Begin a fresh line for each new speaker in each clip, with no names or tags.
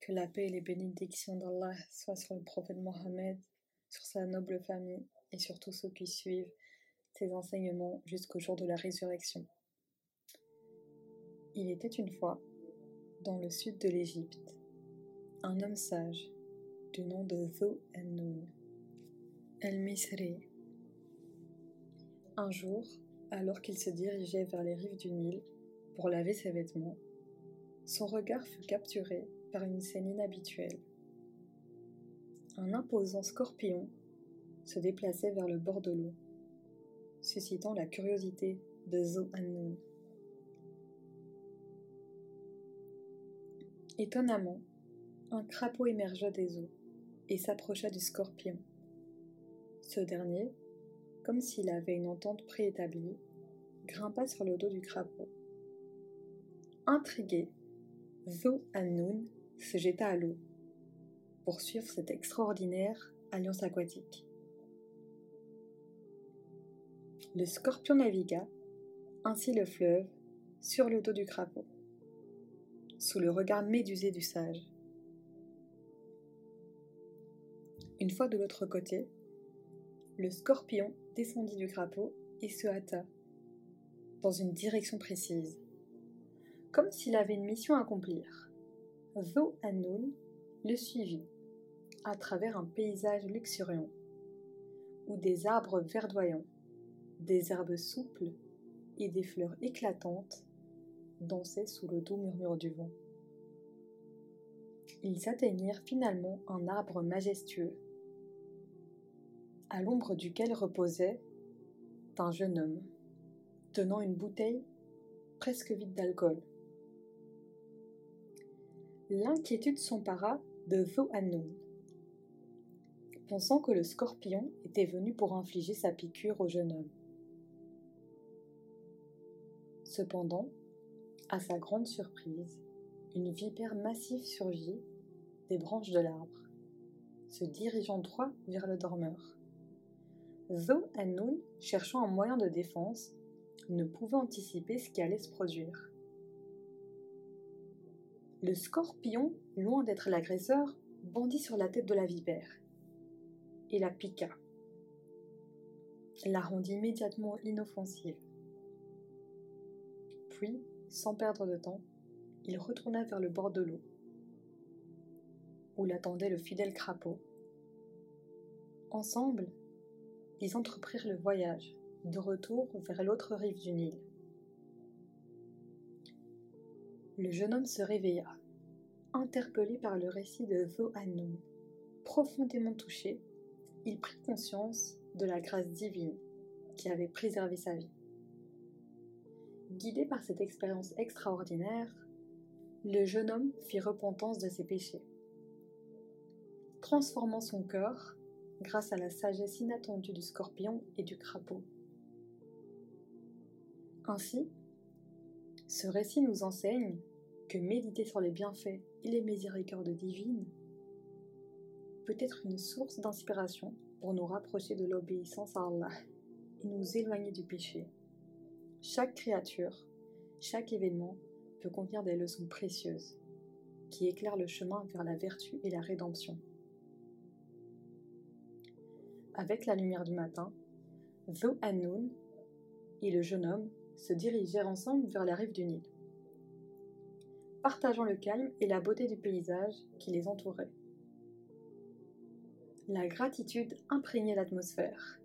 Que la paix et les bénédictions d'Allah soient sur le prophète Mohammed, sur sa noble famille et sur tous ceux qui suivent ses enseignements jusqu'au jour de la résurrection. Il était une fois, dans le sud de l'Égypte, un homme sage du nom de Dhu an-Nun, el-Misri. Un jour, alors qu'il se dirigeait vers les rives du Nil pour laver ses vêtements, son regard fut capturé par une scène inhabituelle. Un imposant scorpion se déplaçait vers le bord de l'eau, suscitant la curiosité de Zo Annun. Étonnamment, un crapaud émergea des eaux et s'approcha du scorpion. Ce dernier, comme s'il avait une entente préétablie, grimpa sur le dos du crapaud. Intrigué, Zo Annun se jeta à l'eau pour suivre cette extraordinaire alliance aquatique. Le scorpion navigua ainsi le fleuve sur le dos du crapaud, sous le regard médusé du sage. Une fois de l'autre côté, le scorpion descendit du crapaud et se hâta dans une direction précise comme s'il avait une mission à accomplir. Zo Annun le suivit à travers un paysage luxuriant, où des arbres verdoyants, des herbes souples et des fleurs éclatantes dansaient sous le doux murmure du vent. Ils atteignirent finalement un arbre majestueux, à l'ombre duquel reposait un jeune homme, tenant une bouteille presque vide d'alcool. L'inquiétude s'empara de Annun, pensant que le scorpion était venu pour infliger sa piqûre au jeune homme. Cependant, à sa grande surprise, une vipère massive surgit des branches de l'arbre, se dirigeant droit vers le dormeur. Zo Annun, cherchant un moyen de défense, ne pouvait anticiper ce qui allait se produire. Le scorpion, loin d'être l'agresseur, bondit sur la tête de la vipère et la piqua. La rendit immédiatement inoffensive. Puis, sans perdre de temps, il retourna vers le bord de l'eau, où l'attendait le fidèle crapaud. Ensemble, ils entreprirent le voyage de retour vers l'autre rive du Nil. Le jeune homme se réveilla, interpellé par le récit de Annun. Profondément touché, il prit conscience de la grâce divine qui avait préservé sa vie. Guidé par cette expérience extraordinaire, le jeune homme fit repentance de ses péchés. Transformant son cœur grâce à la sagesse inattendue du scorpion et du crapaud. Ainsi, ce récit nous enseigne que méditer sur les bienfaits et les miséricordes divines peut être une source d'inspiration pour nous rapprocher de l'obéissance à Allah et nous éloigner du péché. Chaque créature, chaque événement peut contenir des leçons précieuses qui éclairent le chemin vers la vertu et la rédemption. Avec la lumière du matin, Zo Annun et le jeune homme se dirigèrent ensemble vers la rive du Nil partageant le calme et la beauté du paysage qui les entourait. La gratitude imprégnait l'atmosphère,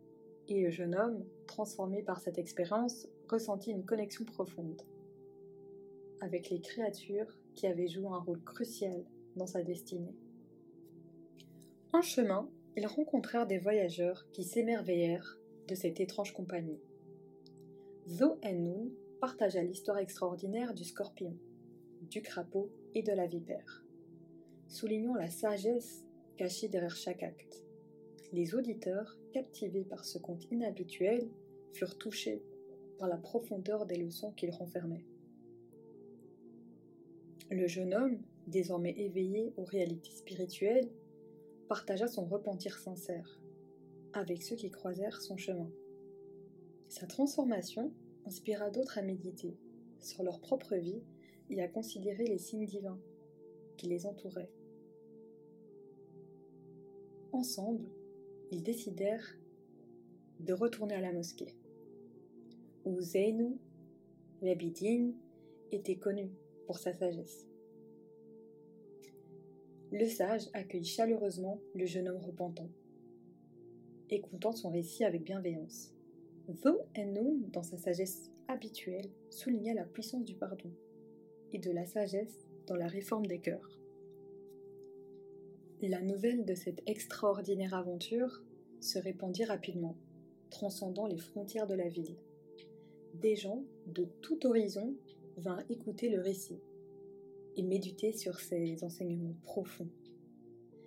et le jeune homme, transformé par cette expérience, ressentit une connexion profonde avec les créatures qui avaient joué un rôle crucial dans sa destinée. En chemin, ils rencontrèrent des voyageurs qui s'émerveillèrent de cette étrange compagnie. Zo Nun partagea l'histoire extraordinaire du scorpion du crapaud et de la vipère, soulignant la sagesse cachée derrière chaque acte. Les auditeurs, captivés par ce conte inhabituel, furent touchés par la profondeur des leçons qu'il renfermait. Le jeune homme, désormais éveillé aux réalités spirituelles, partagea son repentir sincère avec ceux qui croisèrent son chemin. Sa transformation inspira d'autres à méditer sur leur propre vie et à considérer les signes divins qui les entourait. Ensemble, ils décidèrent de retourner à la mosquée, où Zeynou, l'Abidine, était connu pour sa sagesse. Le sage accueillit chaleureusement le jeune homme repentant, écoutant son récit avec bienveillance. Though Ennoun, dans sa sagesse habituelle, souligna la puissance du pardon et de la sagesse dans la réforme des cœurs. La nouvelle de cette extraordinaire aventure se répandit rapidement, transcendant les frontières de la ville. Des gens de tout horizon vinrent écouter le récit et méditer sur ses enseignements profonds.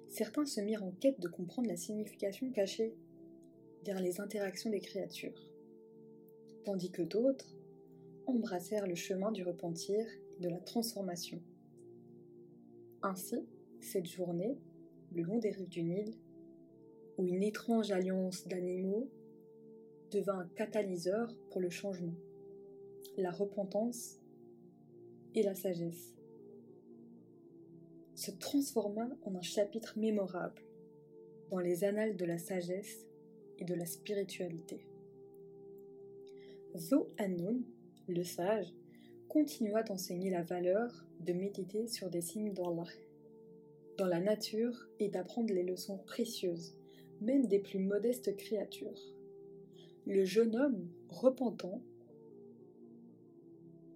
Certains se mirent en quête de comprendre la signification cachée vers les interactions des créatures, tandis que d'autres embrassèrent le chemin du repentir et de la transformation. Ainsi, cette journée, le long des rives du Nil, où une étrange alliance d'animaux devint un catalyseur pour le changement, la repentance et la sagesse, se transforma en un chapitre mémorable dans les annales de la sagesse et de la spiritualité. Zo Anun, le sage, continua d'enseigner la valeur de méditer sur des signes d'Allah dans la nature et d'apprendre les leçons précieuses, même des plus modestes créatures. Le jeune homme, repentant,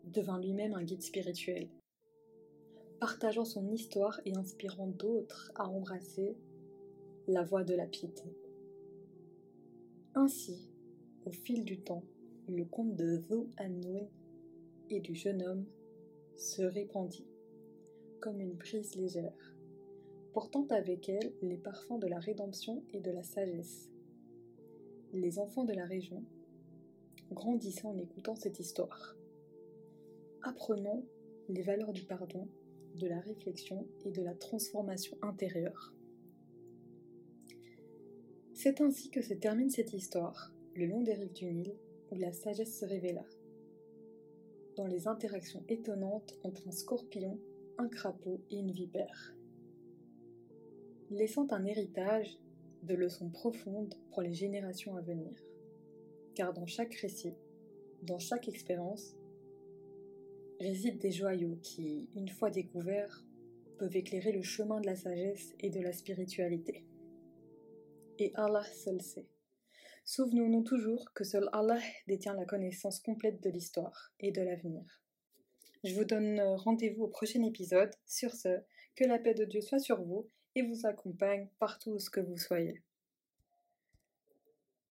devint lui-même un guide spirituel, partageant son histoire et inspirant d'autres à embrasser la voie de la piété. Ainsi, au fil du temps, le conte de Zhou et du jeune homme se répandit comme une brise légère, portant avec elle les parfums de la rédemption et de la sagesse. Les enfants de la région grandissaient en écoutant cette histoire, apprenant les valeurs du pardon, de la réflexion et de la transformation intérieure. C'est ainsi que se termine cette histoire, le long des rives du Nil, où la sagesse se révéla, dans les interactions étonnantes entre un scorpion, un crapaud et une vipère, laissant un héritage de leçons profondes pour les générations à venir. Car dans chaque récit, dans chaque expérience, résident des joyaux qui, une fois découverts, peuvent éclairer le chemin de la sagesse et de la spiritualité. Et Allah seul sait. Souvenons-nous toujours que seul Allah détient la connaissance complète de l'histoire et de l'avenir. Je vous donne rendez-vous au prochain épisode. Sur ce, que la paix de Dieu soit sur vous et vous accompagne partout où ce que vous soyez.